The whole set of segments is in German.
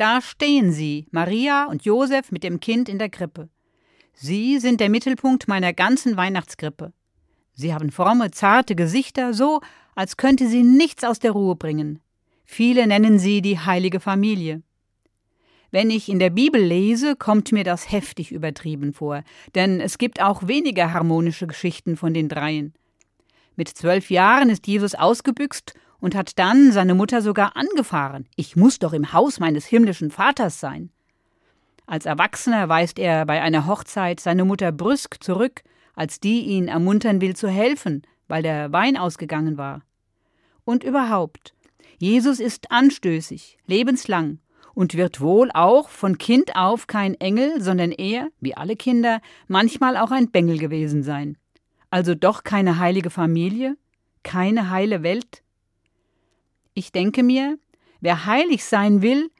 Da stehen sie, Maria und Josef mit dem Kind in der Krippe. Sie sind der Mittelpunkt meiner ganzen Weihnachtskrippe. Sie haben fromme, zarte Gesichter, so als könnte sie nichts aus der Ruhe bringen. Viele nennen sie die heilige Familie. Wenn ich in der Bibel lese, kommt mir das heftig übertrieben vor, denn es gibt auch weniger harmonische Geschichten von den Dreien. Mit zwölf Jahren ist Jesus ausgebüxt und hat dann seine Mutter sogar angefahren. Ich muss doch im Haus meines himmlischen Vaters sein. Als Erwachsener weist er bei einer Hochzeit seine Mutter brüsk zurück, als die ihn ermuntern will zu helfen, weil der Wein ausgegangen war. Und überhaupt, Jesus ist anstößig, lebenslang und wird wohl auch von Kind auf kein Engel, sondern er, wie alle Kinder, manchmal auch ein Bengel gewesen sein. Also doch keine heilige Familie, keine heile Welt, ich denke mir, wer heilig sein will,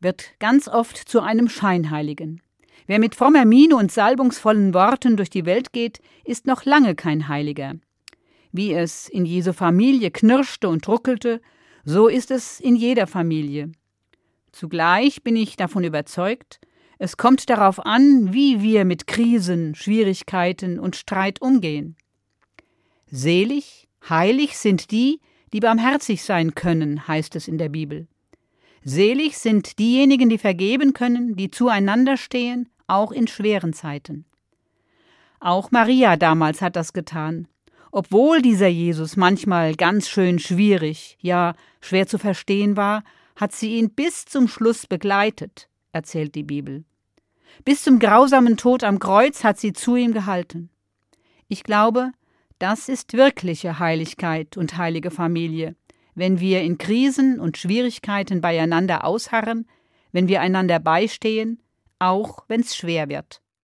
wird ganz oft zu einem Scheinheiligen. Wer mit frommer Miene und salbungsvollen Worten durch die Welt geht, ist noch lange kein Heiliger. Wie es in Jesu Familie knirschte und ruckelte, so ist es in jeder Familie. Zugleich bin ich davon überzeugt, es kommt darauf an, wie wir mit Krisen, Schwierigkeiten und Streit umgehen. Selig, heilig sind die, die barmherzig sein können, heißt es in der Bibel. Selig sind diejenigen, die vergeben können, die zueinander stehen, auch in schweren Zeiten. Auch Maria damals hat das getan. Obwohl dieser Jesus manchmal ganz schön schwierig, ja schwer zu verstehen war, hat sie ihn bis zum Schluss begleitet, erzählt die Bibel. Bis zum grausamen Tod am Kreuz hat sie zu ihm gehalten. Ich glaube, das ist wirkliche Heiligkeit und heilige Familie, wenn wir in Krisen und Schwierigkeiten beieinander ausharren, wenn wir einander beistehen, auch wenn's schwer wird.